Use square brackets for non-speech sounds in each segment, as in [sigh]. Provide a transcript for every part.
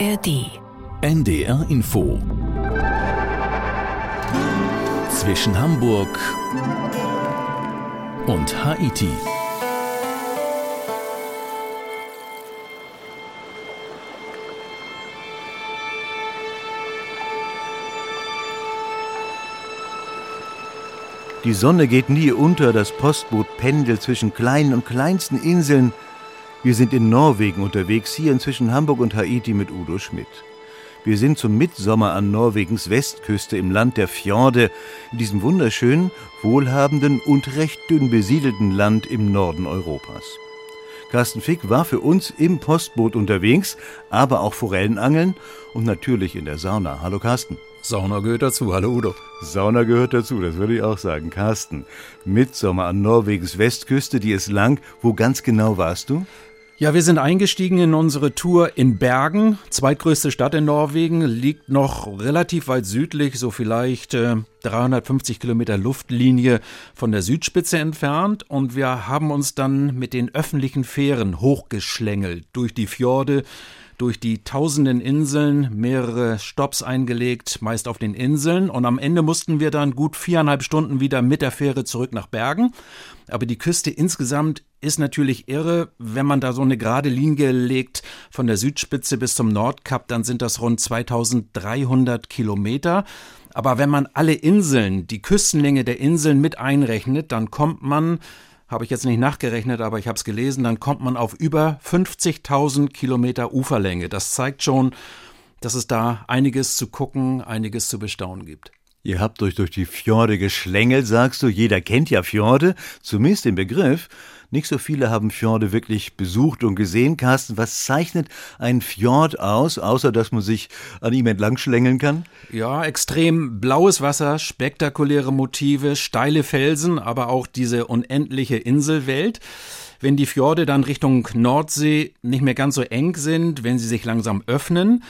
ARD. NDR Info. Zwischen Hamburg und Haiti. Die Sonne geht nie unter, das Postboot pendelt zwischen kleinen und kleinsten Inseln. Wir sind in Norwegen unterwegs, hier inzwischen Hamburg und Haiti mit Udo Schmidt. Wir sind zum Mitsommer an Norwegens Westküste im Land der Fjorde, in diesem wunderschönen, wohlhabenden und recht dünn besiedelten Land im Norden Europas. Carsten Fick war für uns im Postboot unterwegs, aber auch Forellenangeln und natürlich in der Sauna. Hallo Carsten. Sauna gehört dazu. Hallo Udo. Sauna gehört dazu, das würde ich auch sagen. Carsten, Mitsommer an Norwegens Westküste, die ist lang. Wo ganz genau warst du? Ja, wir sind eingestiegen in unsere Tour in Bergen. Zweitgrößte Stadt in Norwegen, liegt noch relativ weit südlich, so vielleicht äh, 350 Kilometer Luftlinie von der Südspitze entfernt. Und wir haben uns dann mit den öffentlichen Fähren hochgeschlängelt durch die Fjorde, durch die tausenden Inseln, mehrere Stops eingelegt, meist auf den Inseln. Und am Ende mussten wir dann gut viereinhalb Stunden wieder mit der Fähre zurück nach Bergen. Aber die Küste insgesamt ist natürlich irre. Wenn man da so eine gerade Linie legt von der Südspitze bis zum Nordkap, dann sind das rund 2300 Kilometer. Aber wenn man alle Inseln, die Küstenlänge der Inseln mit einrechnet, dann kommt man habe ich jetzt nicht nachgerechnet, aber ich habe es gelesen, dann kommt man auf über 50.000 Kilometer Uferlänge. Das zeigt schon, dass es da einiges zu gucken, einiges zu bestaunen gibt. Ihr habt euch durch die Fjorde geschlängelt, sagst du. Jeder kennt ja Fjorde, zumindest den Begriff. Nicht so viele haben Fjorde wirklich besucht und gesehen. Carsten, was zeichnet ein Fjord aus, außer dass man sich an ihm entlang schlängeln kann? Ja, extrem blaues Wasser, spektakuläre Motive, steile Felsen, aber auch diese unendliche Inselwelt. Wenn die Fjorde dann Richtung Nordsee nicht mehr ganz so eng sind, wenn sie sich langsam öffnen,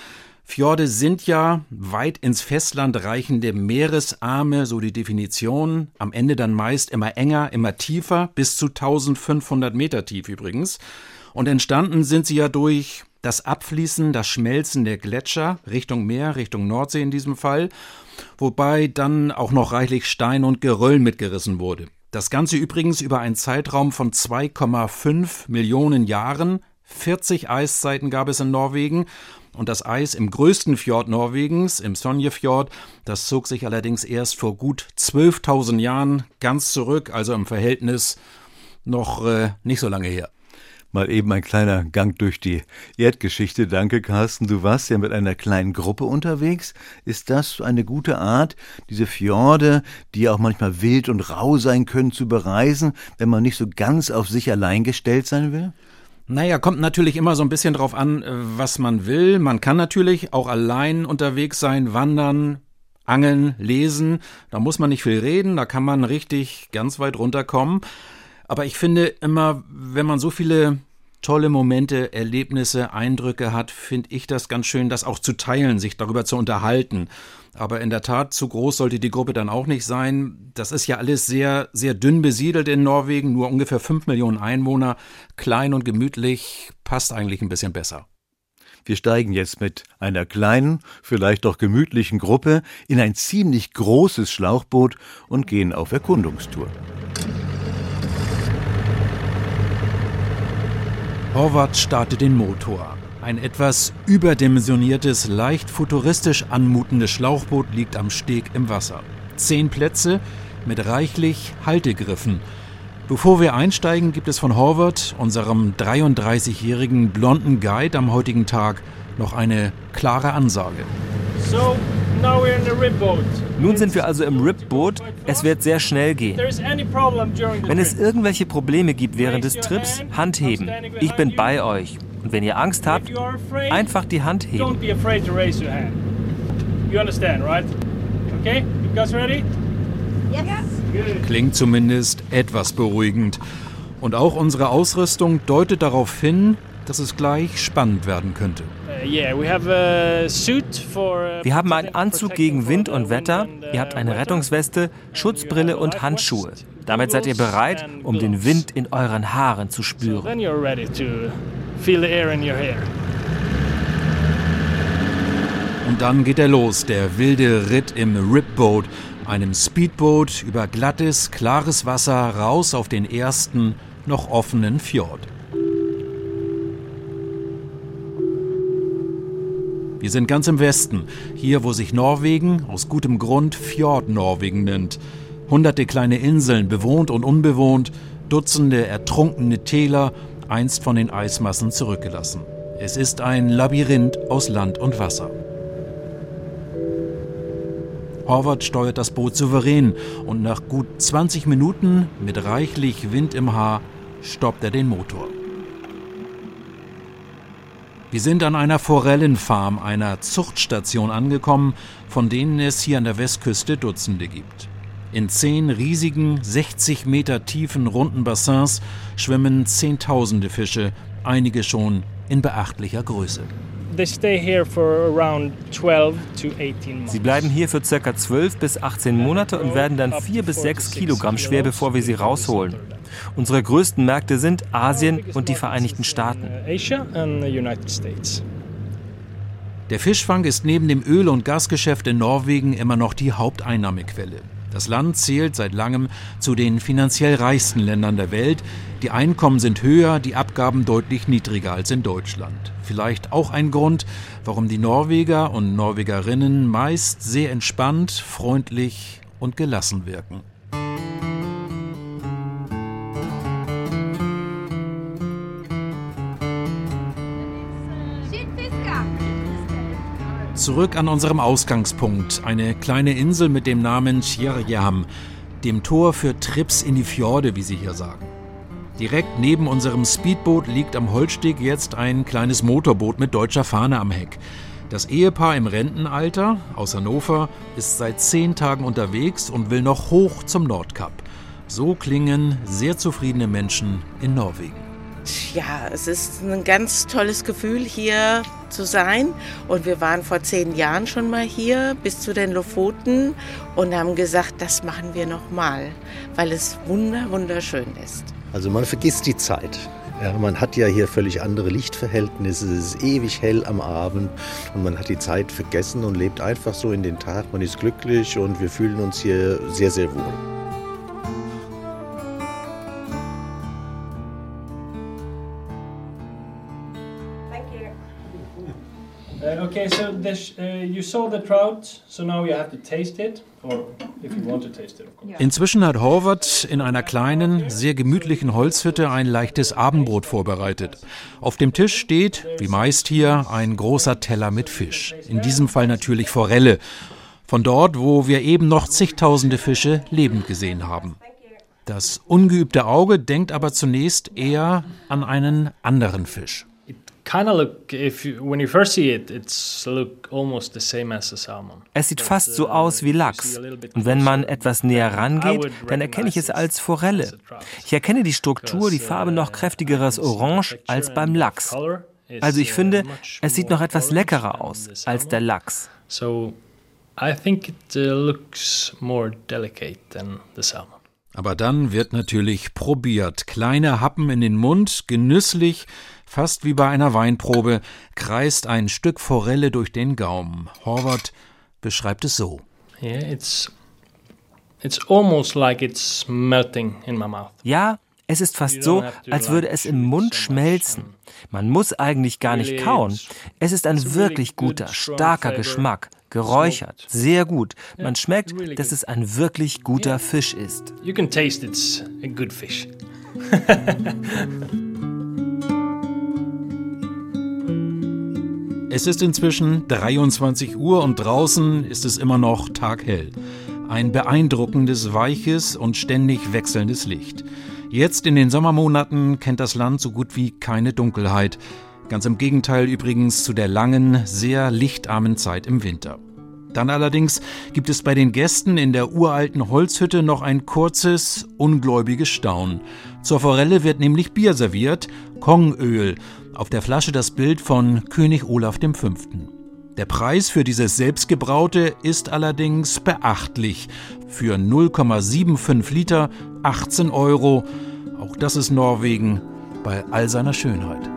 Fjorde sind ja weit ins Festland reichende Meeresarme, so die Definition. Am Ende dann meist immer enger, immer tiefer, bis zu 1500 Meter tief übrigens. Und entstanden sind sie ja durch das Abfließen, das Schmelzen der Gletscher Richtung Meer, Richtung Nordsee in diesem Fall, wobei dann auch noch reichlich Stein und Geröll mitgerissen wurde. Das Ganze übrigens über einen Zeitraum von 2,5 Millionen Jahren. 40 Eiszeiten gab es in Norwegen und das Eis im größten Fjord Norwegens, im Sonjefjord, das zog sich allerdings erst vor gut 12.000 Jahren ganz zurück, also im Verhältnis noch äh, nicht so lange her. Mal eben ein kleiner Gang durch die Erdgeschichte. Danke, Carsten. Du warst ja mit einer kleinen Gruppe unterwegs. Ist das eine gute Art, diese Fjorde, die auch manchmal wild und rau sein können, zu bereisen, wenn man nicht so ganz auf sich allein gestellt sein will? Naja, kommt natürlich immer so ein bisschen drauf an, äh, was man will. Man kann natürlich auch allein unterwegs sein, wandern, angeln, lesen. Da muss man nicht viel reden, da kann man richtig ganz weit runterkommen. Aber ich finde immer, wenn man so viele tolle Momente, Erlebnisse, Eindrücke hat, finde ich das ganz schön, das auch zu teilen, sich darüber zu unterhalten. Aber in der Tat, zu groß sollte die Gruppe dann auch nicht sein. Das ist ja alles sehr, sehr dünn besiedelt in Norwegen, nur ungefähr fünf Millionen Einwohner, klein und gemütlich, passt eigentlich ein bisschen besser. Wir steigen jetzt mit einer kleinen, vielleicht doch gemütlichen Gruppe in ein ziemlich großes Schlauchboot und gehen auf Erkundungstour. Horvath startet den Motor. Ein etwas überdimensioniertes, leicht futuristisch anmutendes Schlauchboot liegt am Steg im Wasser. Zehn Plätze mit reichlich Haltegriffen. Bevor wir einsteigen, gibt es von Horvath, unserem 33-jährigen blonden Guide am heutigen Tag, noch eine klare Ansage. So, nun sind wir also im RIP-Boot. Es wird sehr schnell gehen. Wenn es irgendwelche Probleme gibt während des Trips, Hand heben. Ich bin bei euch. Und wenn ihr Angst habt, einfach die Hand heben. Klingt zumindest etwas beruhigend. Und auch unsere Ausrüstung deutet darauf hin, dass es gleich spannend werden könnte. Uh, Wir haben einen Anzug gegen Wind und Wetter, ihr habt eine Rettungsweste, Schutzbrille und Handschuhe. Damit seid ihr bereit, um den Wind in euren Haaren zu spüren. Und dann geht er los, der wilde Ritt im Ripboat, einem Speedboot über glattes, klares Wasser raus auf den ersten, noch offenen Fjord. Wir sind ganz im Westen, hier wo sich Norwegen aus gutem Grund Fjord Norwegen nennt. Hunderte kleine Inseln, bewohnt und unbewohnt, Dutzende ertrunkene Täler, einst von den Eismassen zurückgelassen. Es ist ein Labyrinth aus Land und Wasser. Horvath steuert das Boot souverän und nach gut 20 Minuten mit reichlich Wind im Haar stoppt er den Motor. Wir sind an einer Forellenfarm, einer Zuchtstation angekommen, von denen es hier an der Westküste Dutzende gibt. In zehn riesigen, 60 Meter tiefen runden Bassins schwimmen Zehntausende Fische, einige schon in beachtlicher Größe. Sie bleiben hier für ca. 12 bis 18 Monate und werden dann 4 bis 6 Kilogramm schwer, bevor wir sie rausholen. Unsere größten Märkte sind Asien und die Vereinigten Staaten. Der Fischfang ist neben dem Öl- und Gasgeschäft in Norwegen immer noch die Haupteinnahmequelle. Das Land zählt seit langem zu den finanziell reichsten Ländern der Welt. Die Einkommen sind höher, die Abgaben deutlich niedriger als in Deutschland. Vielleicht auch ein Grund, warum die Norweger und Norwegerinnen meist sehr entspannt, freundlich und gelassen wirken. Zurück an unserem Ausgangspunkt, eine kleine Insel mit dem Namen Tjirjam, dem Tor für Trips in die Fjorde, wie sie hier sagen. Direkt neben unserem Speedboot liegt am Holzsteg jetzt ein kleines Motorboot mit deutscher Fahne am Heck. Das Ehepaar im Rentenalter aus Hannover ist seit zehn Tagen unterwegs und will noch hoch zum Nordkap. So klingen sehr zufriedene Menschen in Norwegen ja, es ist ein ganz tolles Gefühl, hier zu sein. Und wir waren vor zehn Jahren schon mal hier bis zu den Lofoten und haben gesagt, das machen wir nochmal, weil es wunder, wunderschön ist. Also man vergisst die Zeit. Ja, man hat ja hier völlig andere Lichtverhältnisse, es ist ewig hell am Abend und man hat die Zeit vergessen und lebt einfach so in den Tag. Man ist glücklich und wir fühlen uns hier sehr, sehr wohl. Okay, so this, uh, you saw the trout, so now you have to taste it. Inzwischen hat Horvath in einer kleinen, sehr gemütlichen Holzhütte ein leichtes Abendbrot vorbereitet. Auf dem Tisch steht, wie meist hier, ein großer Teller mit Fisch. In diesem Fall natürlich Forelle. Von dort, wo wir eben noch zigtausende Fische lebend gesehen haben. Das ungeübte Auge denkt aber zunächst eher an einen anderen Fisch kind of look if you, when you first see it it's look almost the same as a salmon. Es sieht fast so uh, aus wie Lachs. Und wenn man etwas näher rangeht, dann erkenne ich es als Forelle. Ich erkenne die Struktur, die Farbe noch uh, kräftigeres Orange als beim Lachs. Also ich uh, finde, es sieht noch etwas leckerer aus als der Lachs. So I think it looks more delicate than the salmon. Aber dann wird natürlich probiert. Kleine Happen in den Mund, genüsslich, Fast wie bei einer Weinprobe kreist ein Stück Forelle durch den Gaumen. Horvath beschreibt es so. Yeah, it's, it's almost like it's melting in my mouth. Ja, es ist fast so, als würde es im Mund schmelzen. Man muss eigentlich gar nicht kauen. Es ist ein wirklich guter, starker Geschmack. Geräuchert, sehr gut. Man schmeckt, dass es ein wirklich guter Fisch ist. You can taste it's a good fish. [laughs] Es ist inzwischen 23 Uhr und draußen ist es immer noch taghell. Ein beeindruckendes, weiches und ständig wechselndes Licht. Jetzt in den Sommermonaten kennt das Land so gut wie keine Dunkelheit. Ganz im Gegenteil übrigens zu der langen, sehr lichtarmen Zeit im Winter. Dann allerdings gibt es bei den Gästen in der uralten Holzhütte noch ein kurzes, ungläubiges Staunen. Zur Forelle wird nämlich Bier serviert, Kongöl, auf der Flasche das Bild von König Olaf V. Der Preis für dieses selbstgebraute ist allerdings beachtlich. Für 0,75 Liter 18 Euro. Auch das ist Norwegen bei all seiner Schönheit.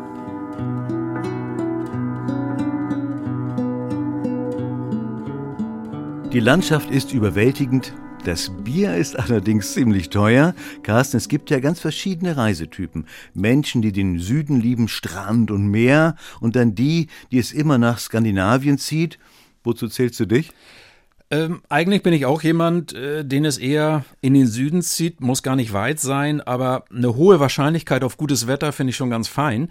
Die Landschaft ist überwältigend, das Bier ist allerdings ziemlich teuer. Carsten, es gibt ja ganz verschiedene Reisetypen. Menschen, die den Süden lieben, Strand und Meer, und dann die, die es immer nach Skandinavien zieht. Wozu zählst du dich? Ähm, eigentlich bin ich auch jemand, äh, den es eher in den Süden zieht, muss gar nicht weit sein, aber eine hohe Wahrscheinlichkeit auf gutes Wetter finde ich schon ganz fein.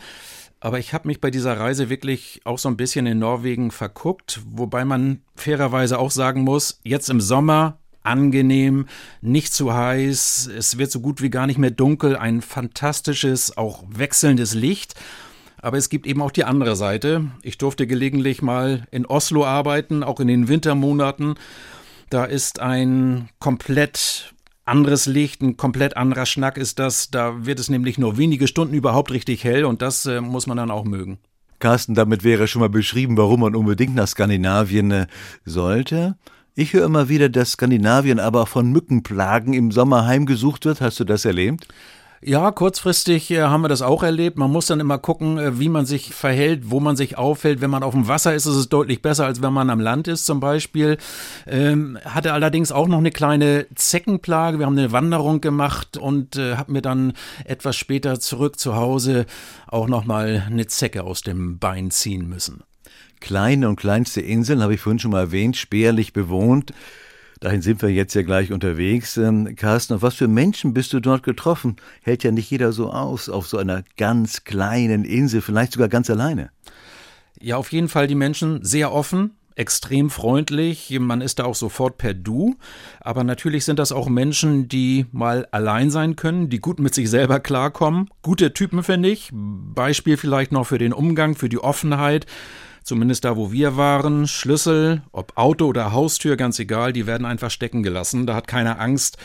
Aber ich habe mich bei dieser Reise wirklich auch so ein bisschen in Norwegen verguckt, wobei man fairerweise auch sagen muss, jetzt im Sommer angenehm, nicht zu heiß, es wird so gut wie gar nicht mehr dunkel, ein fantastisches, auch wechselndes Licht. Aber es gibt eben auch die andere Seite. Ich durfte gelegentlich mal in Oslo arbeiten, auch in den Wintermonaten. Da ist ein komplett anderes Licht, ein komplett anderer Schnack ist das. Da wird es nämlich nur wenige Stunden überhaupt richtig hell und das äh, muss man dann auch mögen. Carsten, damit wäre schon mal beschrieben, warum man unbedingt nach Skandinavien äh, sollte. Ich höre immer wieder, dass Skandinavien aber von Mückenplagen im Sommer heimgesucht wird. Hast du das erlebt? Ja, kurzfristig äh, haben wir das auch erlebt. Man muss dann immer gucken, äh, wie man sich verhält, wo man sich aufhält. Wenn man auf dem Wasser ist, ist es deutlich besser, als wenn man am Land ist zum Beispiel. Ähm, hatte allerdings auch noch eine kleine Zeckenplage. Wir haben eine Wanderung gemacht und äh, habe mir dann etwas später zurück zu Hause auch noch mal eine Zecke aus dem Bein ziehen müssen kleine und kleinste Inseln, habe ich vorhin schon mal erwähnt, spärlich bewohnt. Dahin sind wir jetzt ja gleich unterwegs. Ähm, Carsten, auf was für Menschen bist du dort getroffen? Hält ja nicht jeder so aus, auf so einer ganz kleinen Insel, vielleicht sogar ganz alleine. Ja, auf jeden Fall die Menschen sehr offen, extrem freundlich. Man ist da auch sofort per Du. Aber natürlich sind das auch Menschen, die mal allein sein können, die gut mit sich selber klarkommen. Gute Typen, finde ich. Beispiel vielleicht noch für den Umgang, für die Offenheit zumindest da, wo wir waren, Schlüssel, ob Auto oder Haustür, ganz egal, die werden einfach stecken gelassen. Da hat keiner Angst,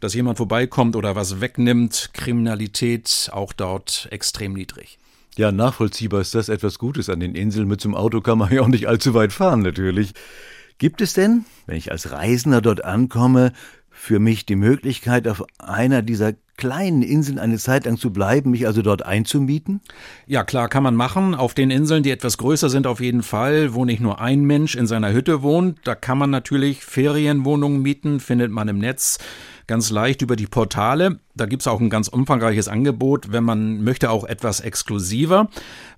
dass jemand vorbeikommt oder was wegnimmt. Kriminalität auch dort extrem niedrig. Ja, nachvollziehbar ist das etwas Gutes an den Inseln. Mit zum Auto kann man ja auch nicht allzu weit fahren, natürlich. Gibt es denn, wenn ich als Reisender dort ankomme, für mich die Möglichkeit, auf einer dieser kleinen Inseln eine Zeit lang zu bleiben, mich also dort einzumieten? Ja, klar, kann man machen. Auf den Inseln, die etwas größer sind, auf jeden Fall, wo nicht nur ein Mensch in seiner Hütte wohnt. Da kann man natürlich Ferienwohnungen mieten, findet man im Netz ganz leicht über die Portale. Da gibt es auch ein ganz umfangreiches Angebot, wenn man möchte, auch etwas exklusiver.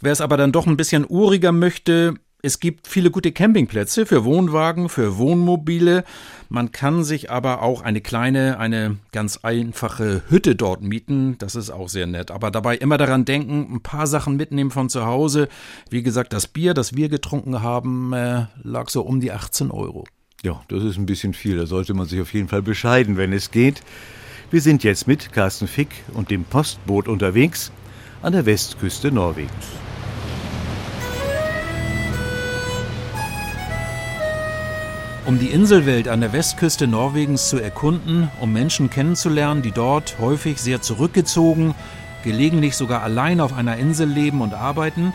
Wer es aber dann doch ein bisschen uriger möchte, es gibt viele gute Campingplätze für Wohnwagen, für Wohnmobile. Man kann sich aber auch eine kleine, eine ganz einfache Hütte dort mieten. Das ist auch sehr nett. Aber dabei immer daran denken, ein paar Sachen mitnehmen von zu Hause. Wie gesagt, das Bier, das wir getrunken haben, äh, lag so um die 18 Euro. Ja, das ist ein bisschen viel. Da sollte man sich auf jeden Fall bescheiden, wenn es geht. Wir sind jetzt mit Carsten Fick und dem Postboot unterwegs an der Westküste Norwegens. Um die Inselwelt an der Westküste Norwegens zu erkunden, um Menschen kennenzulernen, die dort häufig sehr zurückgezogen, gelegentlich sogar allein auf einer Insel leben und arbeiten,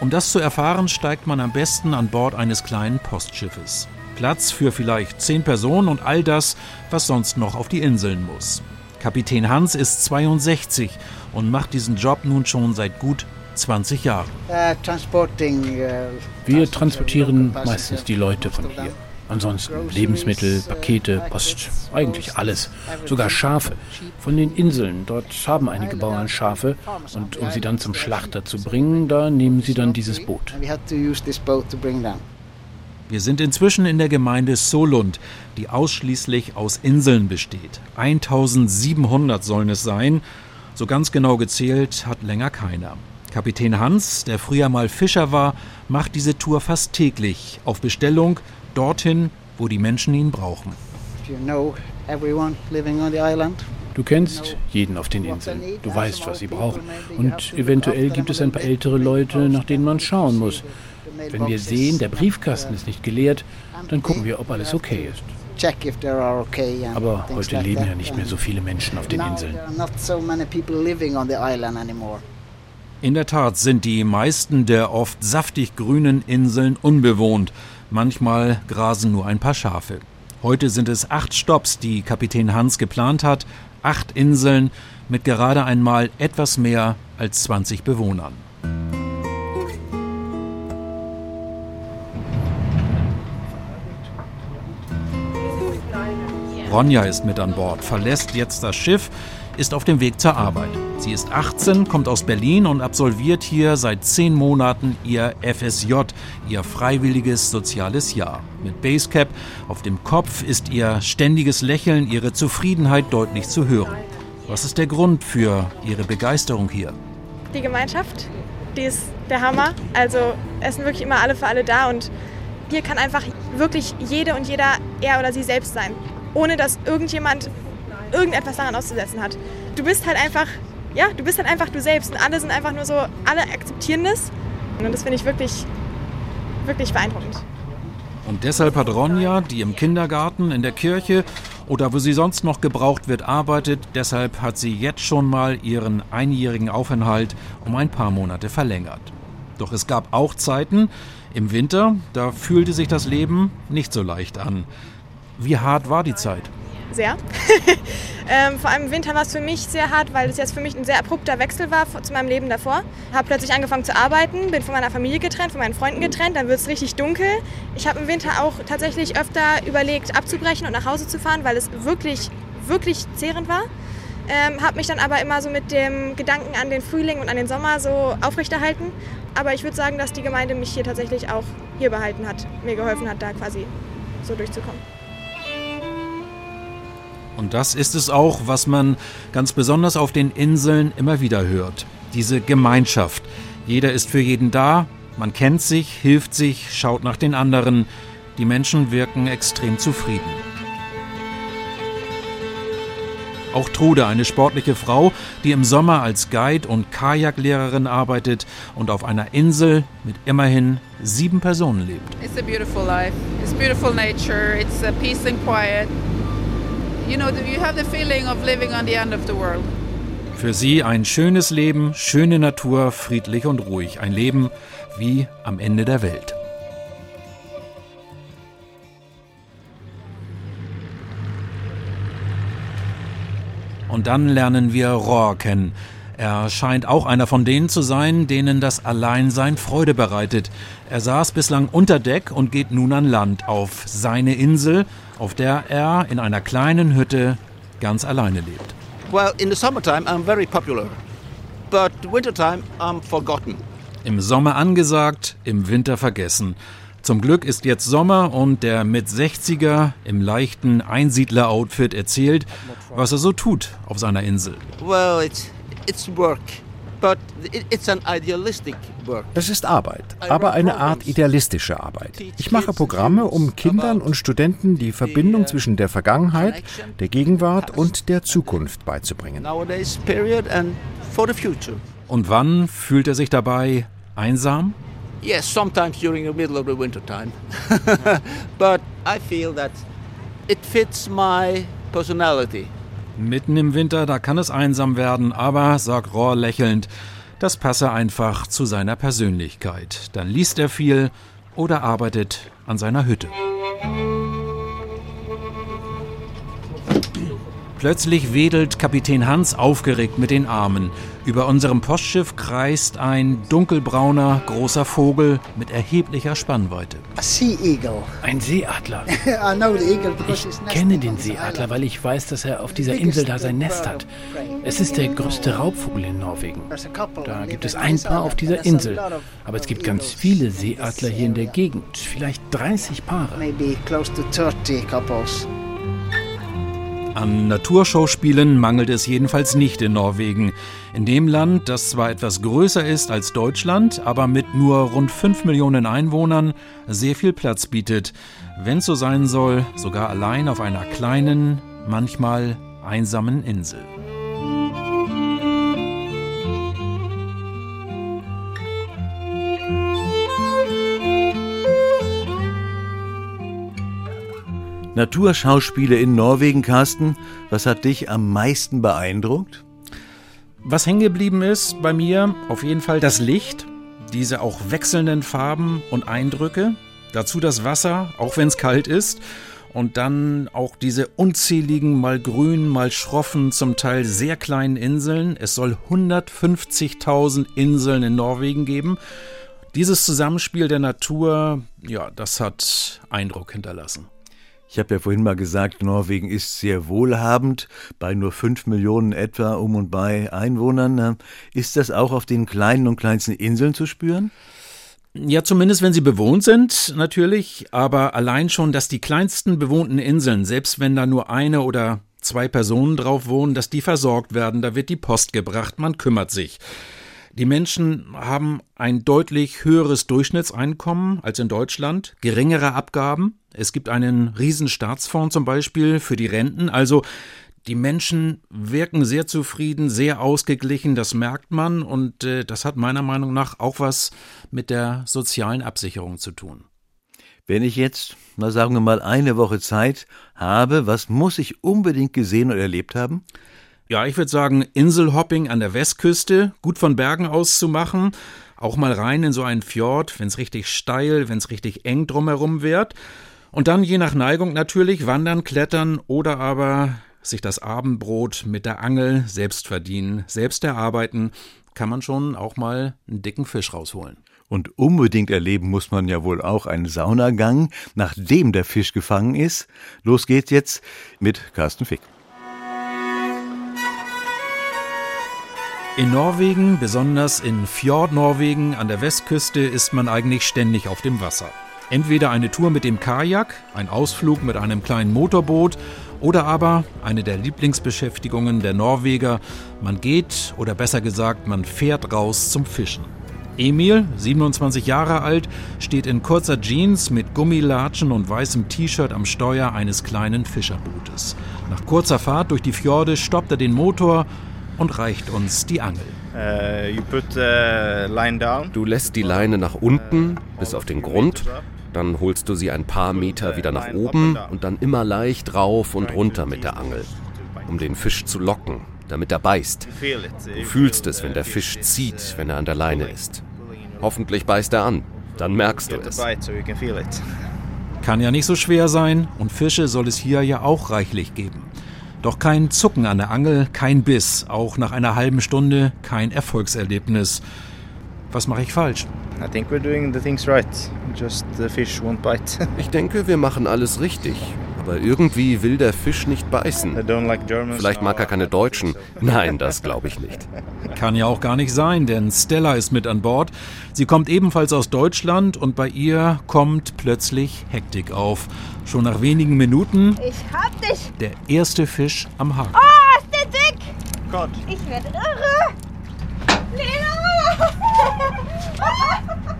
um das zu erfahren, steigt man am besten an Bord eines kleinen Postschiffes. Platz für vielleicht zehn Personen und all das, was sonst noch auf die Inseln muss. Kapitän Hans ist 62 und macht diesen Job nun schon seit gut 20 Jahren. Uh, uh, Wir transportieren meistens die Leute von hier. Ansonsten Lebensmittel, Pakete, Post, eigentlich alles. Sogar Schafe. Von den Inseln. Dort haben einige Bauern Schafe. Und um sie dann zum Schlachter zu bringen, da nehmen sie dann dieses Boot. Wir sind inzwischen in der Gemeinde Solund, die ausschließlich aus Inseln besteht. 1700 sollen es sein. So ganz genau gezählt hat länger keiner. Kapitän Hans, der früher mal Fischer war, macht diese Tour fast täglich auf Bestellung dorthin, wo die Menschen ihn brauchen. Du kennst jeden auf den Inseln. Du weißt, was sie brauchen. Und eventuell gibt es ein paar ältere Leute, nach denen man schauen muss. Wenn wir sehen, der Briefkasten ist nicht geleert, dann gucken wir, ob alles okay ist. Aber heute leben ja nicht mehr so viele Menschen auf den Inseln. In der Tat sind die meisten der oft saftig grünen Inseln unbewohnt. Manchmal grasen nur ein paar Schafe. Heute sind es acht Stops, die Kapitän Hans geplant hat, acht Inseln mit gerade einmal etwas mehr als 20 Bewohnern. Ronja ist mit an Bord, verlässt jetzt das Schiff, ist auf dem Weg zur Arbeit. Sie ist 18, kommt aus Berlin und absolviert hier seit zehn Monaten ihr FSJ, ihr freiwilliges soziales Jahr. Mit Basecap auf dem Kopf ist ihr ständiges Lächeln, ihre Zufriedenheit deutlich zu hören. Was ist der Grund für ihre Begeisterung hier? Die Gemeinschaft, die ist der Hammer. Also es sind wirklich immer alle für alle da und hier kann einfach wirklich jede und jeder er oder sie selbst sein, ohne dass irgendjemand irgendetwas daran auszusetzen hat. Du bist halt einfach, ja, du bist halt einfach du selbst und alle sind einfach nur so, alle akzeptieren das und das finde ich wirklich, wirklich beeindruckend. Und deshalb hat Ronja, die im Kindergarten, in der Kirche oder wo sie sonst noch gebraucht wird, arbeitet, deshalb hat sie jetzt schon mal ihren einjährigen Aufenthalt um ein paar Monate verlängert. Doch es gab auch Zeiten im Winter, da fühlte sich das Leben nicht so leicht an. Wie hart war die Zeit? Sehr. [laughs] ähm, vor allem im Winter war es für mich sehr hart, weil es jetzt für mich ein sehr abrupter Wechsel war zu meinem Leben davor. Habe plötzlich angefangen zu arbeiten, bin von meiner Familie getrennt, von meinen Freunden getrennt, dann wird es richtig dunkel. Ich habe im Winter auch tatsächlich öfter überlegt, abzubrechen und nach Hause zu fahren, weil es wirklich, wirklich zehrend war. Ähm, habe mich dann aber immer so mit dem Gedanken an den Frühling und an den Sommer so aufrechterhalten. Aber ich würde sagen, dass die Gemeinde mich hier tatsächlich auch hier behalten hat, mir geholfen hat, da quasi so durchzukommen. Und das ist es auch, was man ganz besonders auf den Inseln immer wieder hört. Diese Gemeinschaft. Jeder ist für jeden da, man kennt sich, hilft sich, schaut nach den anderen. Die Menschen wirken extrem zufrieden. Auch Trude, eine sportliche Frau, die im Sommer als Guide und Kajaklehrerin arbeitet und auf einer Insel mit immerhin sieben Personen lebt. It's a beautiful life. It's beautiful nature. It's a peace and quiet you know, you have the feeling of living on the end of the world. Für sie ein schönes Leben, schöne Natur, friedlich und ruhig. Ein Leben wie am Ende der Welt. Und dann lernen wir Rohr kennen. Er scheint auch einer von denen zu sein, denen das Alleinsein Freude bereitet. Er saß bislang unter Deck und geht nun an Land auf seine Insel, auf der er in einer kleinen Hütte ganz alleine lebt. Well, in the summertime I'm very popular, but wintertime I'm forgotten. Im Sommer angesagt, im Winter vergessen. Zum Glück ist jetzt Sommer und der mit 60er im leichten Einsiedler-Outfit erzählt, was er so tut auf seiner Insel. Well, it's, it's work. Es ist Arbeit, aber eine Art idealistische Arbeit. Ich mache Programme, um Kindern und Studenten die Verbindung zwischen der Vergangenheit, der Gegenwart und der Zukunft beizubringen. Und wann fühlt er sich dabei einsam? Yes, sometimes during the middle of the winter time. [laughs] But I feel that it fits my personality. Mitten im Winter, da kann es einsam werden, aber, sagt Rohr lächelnd, das passe einfach zu seiner Persönlichkeit. Dann liest er viel oder arbeitet an seiner Hütte. Plötzlich wedelt Kapitän Hans aufgeregt mit den Armen. Über unserem Postschiff kreist ein dunkelbrauner, großer Vogel mit erheblicher Spannweite. Ein Seeadler. [laughs] Ich kenne den Seeadler, weil ich weiß, dass er auf dieser Insel da sein Nest hat. Es ist der größte Raubvogel in Norwegen. Da gibt es ein paar auf dieser Insel. Aber es gibt ganz viele Seeadler hier in der Gegend. Vielleicht 30 Paare. An Naturschauspielen mangelt es jedenfalls nicht in Norwegen. In dem Land, das zwar etwas größer ist als Deutschland, aber mit nur rund 5 Millionen Einwohnern sehr viel Platz bietet. Wenn es so sein soll, sogar allein auf einer kleinen, manchmal einsamen Insel. Naturschauspiele in Norwegen, Carsten, was hat dich am meisten beeindruckt? Was hängen geblieben ist bei mir, auf jeden Fall das Licht, diese auch wechselnden Farben und Eindrücke, dazu das Wasser, auch wenn es kalt ist, und dann auch diese unzähligen, mal grünen, mal schroffen, zum Teil sehr kleinen Inseln. Es soll 150.000 Inseln in Norwegen geben. Dieses Zusammenspiel der Natur, ja, das hat Eindruck hinterlassen. Ich habe ja vorhin mal gesagt, Norwegen ist sehr wohlhabend, bei nur fünf Millionen etwa um und bei Einwohnern. Ist das auch auf den kleinen und kleinsten Inseln zu spüren? Ja, zumindest wenn sie bewohnt sind, natürlich. Aber allein schon, dass die kleinsten bewohnten Inseln, selbst wenn da nur eine oder zwei Personen drauf wohnen, dass die versorgt werden, da wird die Post gebracht, man kümmert sich. Die Menschen haben ein deutlich höheres Durchschnittseinkommen als in Deutschland, geringere Abgaben. Es gibt einen riesen Staatsfonds zum Beispiel für die Renten. Also die Menschen wirken sehr zufrieden, sehr ausgeglichen, das merkt man und äh, das hat meiner Meinung nach auch was mit der sozialen Absicherung zu tun. Wenn ich jetzt, na sagen wir mal, eine Woche Zeit habe, was muss ich unbedingt gesehen oder erlebt haben? Ja, ich würde sagen, Inselhopping an der Westküste, gut von Bergen aus zu machen, auch mal rein in so einen Fjord, wenn es richtig steil, wenn es richtig eng drumherum wird. Und dann je nach Neigung natürlich wandern, klettern oder aber sich das Abendbrot mit der Angel selbst verdienen, selbst erarbeiten, kann man schon auch mal einen dicken Fisch rausholen. Und unbedingt erleben muss man ja wohl auch einen Saunagang, nachdem der Fisch gefangen ist. Los geht's jetzt mit Carsten Fick. In Norwegen, besonders in Fjord-Norwegen an der Westküste, ist man eigentlich ständig auf dem Wasser. Entweder eine Tour mit dem Kajak, ein Ausflug mit einem kleinen Motorboot oder aber eine der Lieblingsbeschäftigungen der Norweger, man geht oder besser gesagt, man fährt raus zum Fischen. Emil, 27 Jahre alt, steht in kurzer Jeans mit Gummilatschen und weißem T-Shirt am Steuer eines kleinen Fischerbootes. Nach kurzer Fahrt durch die Fjorde stoppt er den Motor und reicht uns die Angel. Uh, uh, du lässt die Leine nach unten bis auf den Grund, dann holst du sie ein paar Meter wieder nach oben und dann immer leicht rauf und runter mit der Angel, um den Fisch zu locken, damit er beißt. Du fühlst es, wenn der Fisch zieht, wenn er an der Leine ist. Hoffentlich beißt er an, dann merkst du es. Kann ja nicht so schwer sein und Fische soll es hier ja auch reichlich geben. Doch kein Zucken an der Angel, kein Biss, auch nach einer halben Stunde kein Erfolgserlebnis. Was mache ich falsch? [laughs] Ich denke, wir machen alles richtig. Aber irgendwie will der Fisch nicht beißen. Vielleicht mag er keine Deutschen. Nein, das glaube ich nicht. Kann ja auch gar nicht sein, denn Stella ist mit an Bord. Sie kommt ebenfalls aus Deutschland und bei ihr kommt plötzlich Hektik auf. Schon nach wenigen Minuten ich hab dich. der erste Fisch am Haken. Oh, ist der dick! Gott. Ich werde irre. Lena! [laughs] [laughs]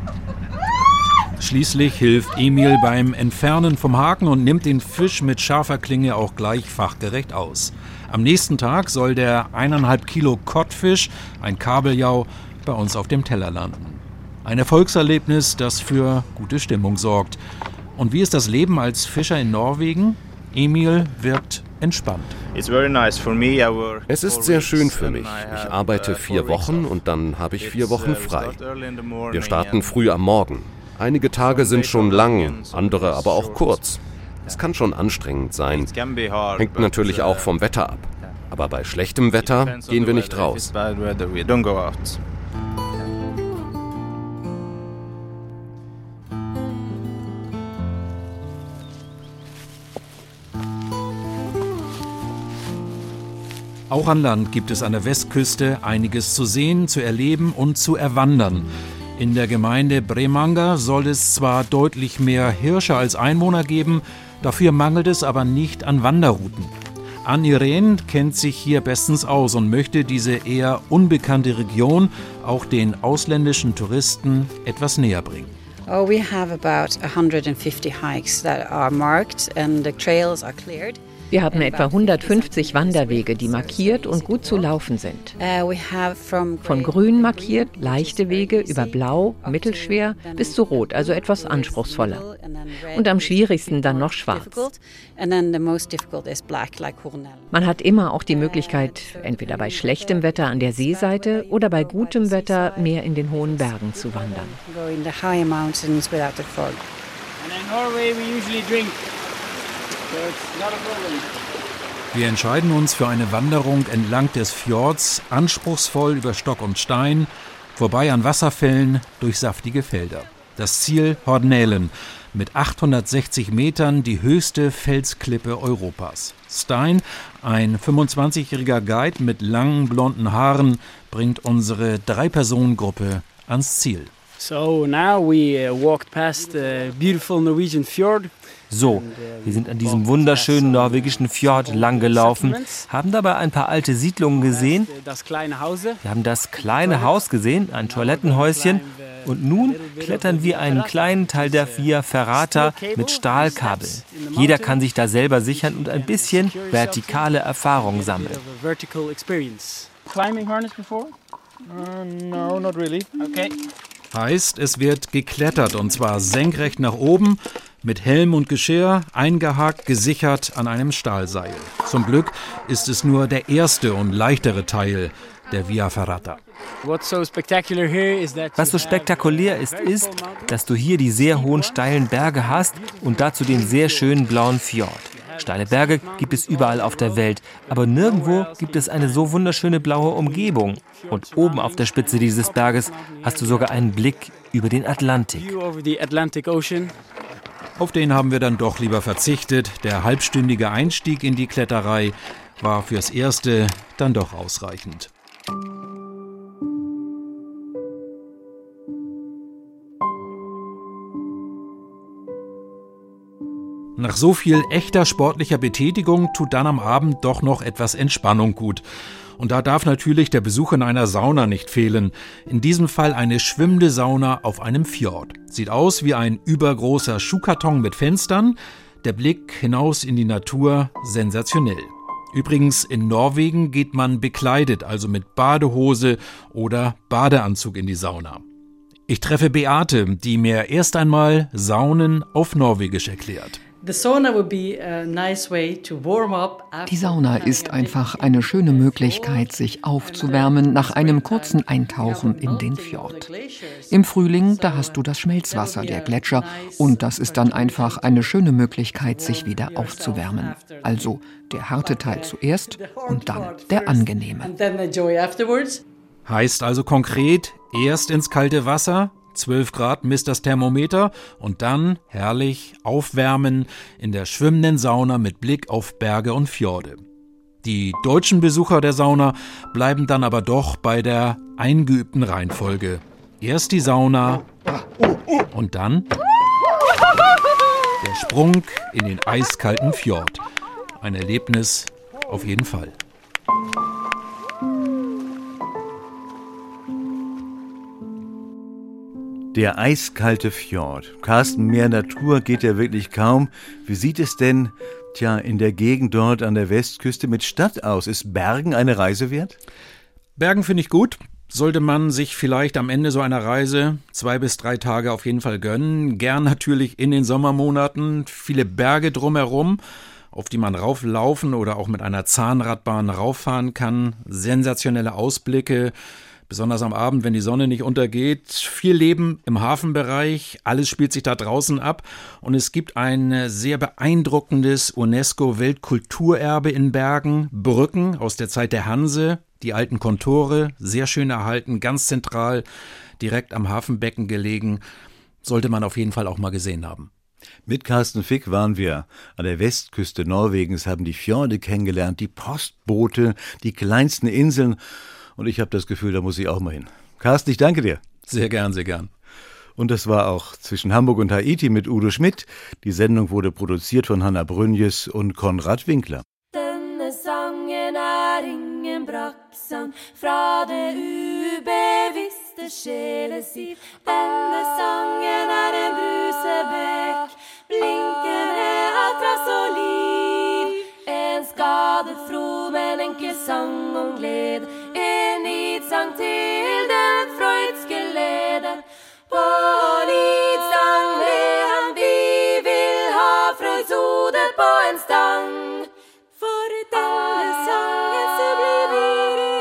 Schließlich hilft Emil beim Entfernen vom Haken und nimmt den Fisch mit scharfer Klinge auch gleich fachgerecht aus. Am nächsten Tag soll der eineinhalb Kilo Kottfisch, ein Kabeljau, bei uns auf dem Teller landen. Ein Erfolgserlebnis, das für gute Stimmung sorgt. Und wie ist das Leben als Fischer in Norwegen? Emil wirkt entspannt. Es ist sehr schön für mich. Ich arbeite vier Wochen und dann habe ich vier Wochen frei. Wir starten früh am Morgen. Einige Tage sind schon lang, andere aber auch kurz. Es kann schon anstrengend sein. Hängt natürlich auch vom Wetter ab. Aber bei schlechtem Wetter gehen wir nicht raus. Auch an Land gibt es an der Westküste einiges zu sehen, zu erleben und zu erwandern. In der Gemeinde Bremanger soll es zwar deutlich mehr Hirsche als Einwohner geben, dafür mangelt es aber nicht an Wanderrouten. Anne Irene kennt sich hier bestens aus und möchte diese eher unbekannte Region auch den ausländischen Touristen etwas näher bringen. Oh, we have about 150 hikes that are marked and the trails are cleared. Wir haben etwa 150 Wanderwege, die markiert und gut zu laufen sind. Uh, Von grün markiert, leichte Wege über blau, mittelschwer bis zu rot, also etwas anspruchsvoller. Und am schwierigsten dann noch schwarz. Man hat immer auch die Möglichkeit, entweder bei schlechtem Wetter an der Seeseite oder bei gutem Wetter mehr in den hohen Bergen zu wandern. And in Norway we usually drink wir entscheiden uns für eine Wanderung entlang des Fjords, anspruchsvoll über Stock und Stein, vorbei an Wasserfällen, durch saftige Felder. Das Ziel Hornelen. mit 860 Metern die höchste Felsklippe Europas. Stein, ein 25-jähriger Guide mit langen blonden Haaren, bringt unsere Drei-Personen-Gruppe ans Ziel. So now we uh, walked past a beautiful Norwegian fjord. So, wir sind an diesem wunderschönen norwegischen Fjord langgelaufen, haben dabei ein paar alte Siedlungen gesehen. Wir haben das kleine Haus gesehen, ein Toilettenhäuschen. Und nun klettern wir einen kleinen Teil der Via Ferrata mit Stahlkabel. Jeder kann sich da selber sichern und ein bisschen vertikale Erfahrung sammeln. Climbing harness before? Uh, no, not really. Okay. Heißt, es wird geklettert und zwar senkrecht nach oben, mit Helm und Geschirr, eingehakt, gesichert an einem Stahlseil. Zum Glück ist es nur der erste und leichtere Teil der Via Ferrata. Was so spektakulär ist, ist, dass du hier die sehr hohen steilen Berge hast und dazu den sehr schönen blauen Fjord. Steile Berge gibt es überall auf der Welt, aber nirgendwo gibt es eine so wunderschöne blaue Umgebung. Und oben auf der Spitze dieses Berges hast du sogar einen Blick über den Atlantik. Auf den haben wir dann doch lieber verzichtet. Der halbstündige Einstieg in die Kletterei war fürs Erste dann doch ausreichend. Nach so viel echter sportlicher Betätigung tut dann am Abend doch noch etwas Entspannung gut. Und da darf natürlich der Besuch in einer Sauna nicht fehlen. In diesem Fall eine schwimmende Sauna auf einem Fjord. Sieht aus wie ein übergroßer Schuhkarton mit Fenstern. Der Blick hinaus in die Natur sensationell. Übrigens, in Norwegen geht man bekleidet, also mit Badehose oder Badeanzug in die Sauna. Ich treffe Beate, die mir erst einmal Saunen auf Norwegisch erklärt. Die Sauna ist einfach eine schöne Möglichkeit, sich aufzuwärmen nach einem kurzen Eintauchen in den Fjord. Im Frühling, da hast du das Schmelzwasser der Gletscher und das ist dann einfach eine schöne Möglichkeit, sich wieder aufzuwärmen. Also der harte Teil zuerst und dann der angenehme. Heißt also konkret, erst ins kalte Wasser, 12 Grad misst das Thermometer und dann herrlich aufwärmen in der schwimmenden Sauna mit Blick auf Berge und Fjorde. Die deutschen Besucher der Sauna bleiben dann aber doch bei der eingeübten Reihenfolge. Erst die Sauna und dann der Sprung in den eiskalten Fjord. Ein Erlebnis auf jeden Fall. Der eiskalte Fjord. Carsten, mehr Natur geht ja wirklich kaum. Wie sieht es denn, tja, in der Gegend dort an der Westküste mit Stadt aus? Ist Bergen eine Reise wert? Bergen finde ich gut. Sollte man sich vielleicht am Ende so einer Reise zwei bis drei Tage auf jeden Fall gönnen. Gern natürlich in den Sommermonaten. Viele Berge drumherum, auf die man rauflaufen oder auch mit einer Zahnradbahn rauffahren kann. Sensationelle Ausblicke besonders am Abend, wenn die Sonne nicht untergeht. Viel Leben im Hafenbereich, alles spielt sich da draußen ab. Und es gibt ein sehr beeindruckendes UNESCO-Weltkulturerbe in Bergen, Brücken aus der Zeit der Hanse, die alten Kontore, sehr schön erhalten, ganz zentral, direkt am Hafenbecken gelegen, sollte man auf jeden Fall auch mal gesehen haben. Mit Carsten Fick waren wir. An der Westküste Norwegens, haben die Fjorde kennengelernt, die Postboote, die kleinsten Inseln und ich habe das Gefühl, da muss ich auch mal hin. Carsten, ich danke dir. Sehr gern, sehr gern. Und das war auch zwischen Hamburg und Haiti mit Udo Schmidt. Die Sendung wurde produziert von Hanna Brünjes und Konrad Winkler. Denne sangen er ingen brakksang fra det ubevisste sjelesiv. Denne sangen er en brusebekk, blinkende av trass og liv. En skadet fro, men enkel sang om glede. Sang til den freudske leder. På lidstang ble han, vi vil ha Freuds hode på en stang. For denne sangen så blir vi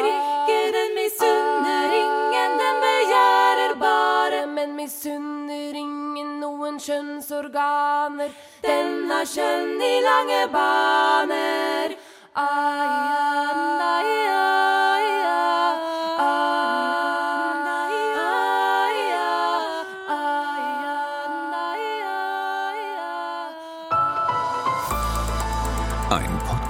rike, den misunner ingen, den begjærer bare, men misunner ingen noen kjønnsorganer. Den har kjønn i lange baner. Ai, ai, ai,